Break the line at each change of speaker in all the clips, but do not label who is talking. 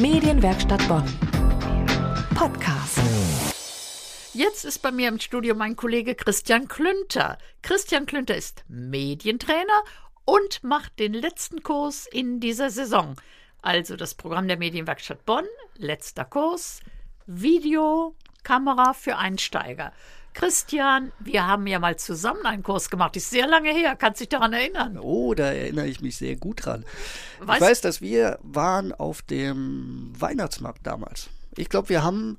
Medienwerkstatt Bonn. Podcast.
Jetzt ist bei mir im Studio mein Kollege Christian Klünter. Christian Klünter ist Medientrainer und macht den letzten Kurs in dieser Saison. Also das Programm der Medienwerkstatt Bonn, letzter Kurs, Video, Kamera für Einsteiger. Christian, wir haben ja mal zusammen einen Kurs gemacht. Ist sehr lange her. Kannst dich daran erinnern?
Oh, da erinnere ich mich sehr gut dran.
Weißt-
ich weiß, dass wir waren auf dem Weihnachtsmarkt damals. Ich glaube, wir haben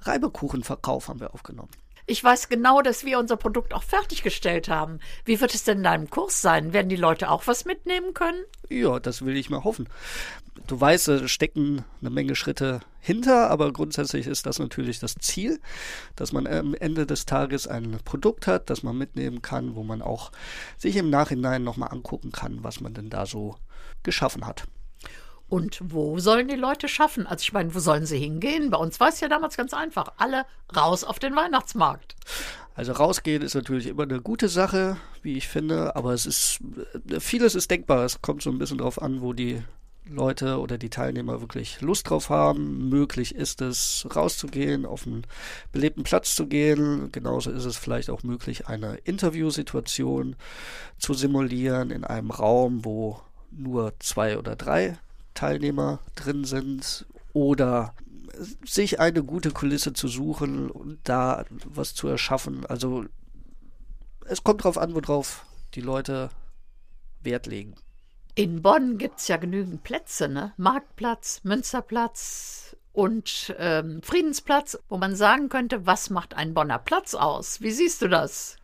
Reibekuchenverkauf haben wir aufgenommen.
Ich weiß genau, dass wir unser Produkt auch fertiggestellt haben. Wie wird es denn in deinem Kurs sein? Werden die Leute auch was mitnehmen können?
Ja, das will ich mal hoffen. Du weißt, da stecken eine Menge Schritte hinter, aber grundsätzlich ist das natürlich das Ziel, dass man am Ende des Tages ein Produkt hat, das man mitnehmen kann, wo man auch sich im Nachhinein nochmal angucken kann, was man denn da so geschaffen hat.
Und wo sollen die Leute schaffen? Also ich meine, wo sollen sie hingehen? Bei uns war es ja damals ganz einfach. Alle raus auf den Weihnachtsmarkt.
Also rausgehen ist natürlich immer eine gute Sache, wie ich finde, aber es ist vieles ist denkbar. Es kommt so ein bisschen drauf an, wo die Leute oder die Teilnehmer wirklich Lust drauf haben. Möglich ist es, rauszugehen, auf einen belebten Platz zu gehen. Genauso ist es vielleicht auch möglich, eine Interviewsituation zu simulieren in einem Raum, wo nur zwei oder drei Teilnehmer drin sind oder sich eine gute Kulisse zu suchen und da was zu erschaffen. Also es kommt drauf an, worauf die Leute Wert legen.
In Bonn gibt es ja genügend Plätze, ne? Marktplatz, Münsterplatz und ähm, Friedensplatz, wo man sagen könnte, was macht ein Bonner Platz aus? Wie siehst du das?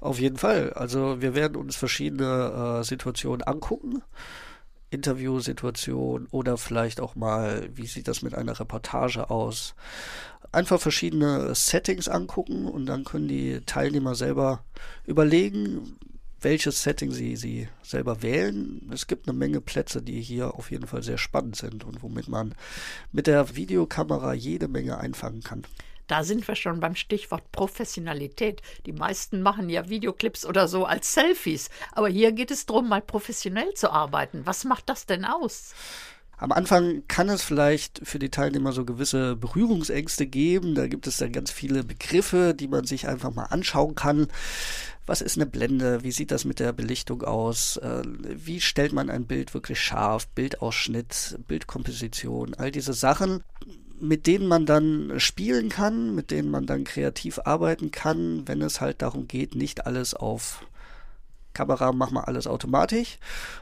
Auf jeden Fall. Also wir werden uns verschiedene äh, Situationen angucken. Interviewsituation oder vielleicht auch mal, wie sieht das mit einer Reportage aus? Einfach verschiedene Settings angucken und dann können die Teilnehmer selber überlegen, welches Setting sie, sie selber wählen. Es gibt eine Menge Plätze, die hier auf jeden Fall sehr spannend sind und womit man mit der Videokamera jede Menge einfangen kann.
Da sind wir schon beim Stichwort Professionalität. Die meisten machen ja Videoclips oder so als Selfies. Aber hier geht es darum, mal professionell zu arbeiten. Was macht das denn aus?
Am Anfang kann es vielleicht für die Teilnehmer so gewisse Berührungsängste geben. Da gibt es dann ganz viele Begriffe, die man sich einfach mal anschauen kann. Was ist eine Blende? Wie sieht das mit der Belichtung aus? Äh, Wie stellt man ein Bild wirklich scharf? Bildausschnitt, Bildkomposition, all diese Sachen, mit denen man dann spielen kann, mit denen man dann kreativ arbeiten kann, wenn es halt darum geht, nicht alles auf Kamera mach mal alles automatisch,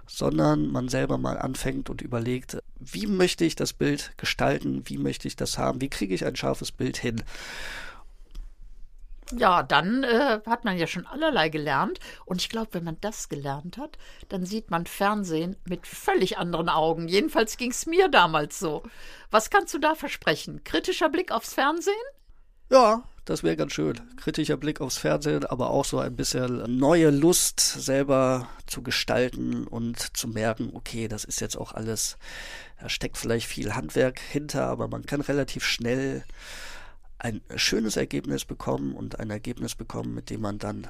sondern man selber mal anfängt und überlegt, wie möchte ich das Bild gestalten, wie möchte ich das haben, wie kriege ich ein scharfes Bild hin.
Ja, dann äh, hat man ja schon allerlei gelernt. Und ich glaube, wenn man das gelernt hat, dann sieht man Fernsehen mit völlig anderen Augen. Jedenfalls ging es mir damals so. Was kannst du da versprechen? Kritischer Blick aufs Fernsehen?
Ja, das wäre ganz schön. Kritischer Blick aufs Fernsehen, aber auch so ein bisschen neue Lust selber zu gestalten und zu merken, okay, das ist jetzt auch alles, da steckt vielleicht viel Handwerk hinter, aber man kann relativ schnell ein schönes Ergebnis bekommen und ein Ergebnis bekommen, mit dem man dann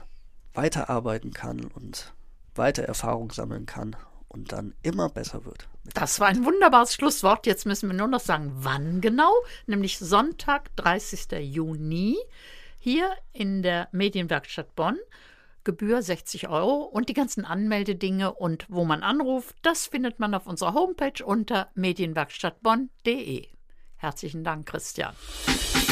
weiterarbeiten kann und weiter Erfahrung sammeln kann und dann immer besser wird.
Das war ein wunderbares Schlusswort. Jetzt müssen wir nur noch sagen, wann genau, nämlich Sonntag, 30. Juni, hier in der Medienwerkstatt Bonn. Gebühr 60 Euro und die ganzen Anmeldedinge und wo man anruft, das findet man auf unserer Homepage unter medienwerkstattbonn.de. Herzlichen Dank, Christian.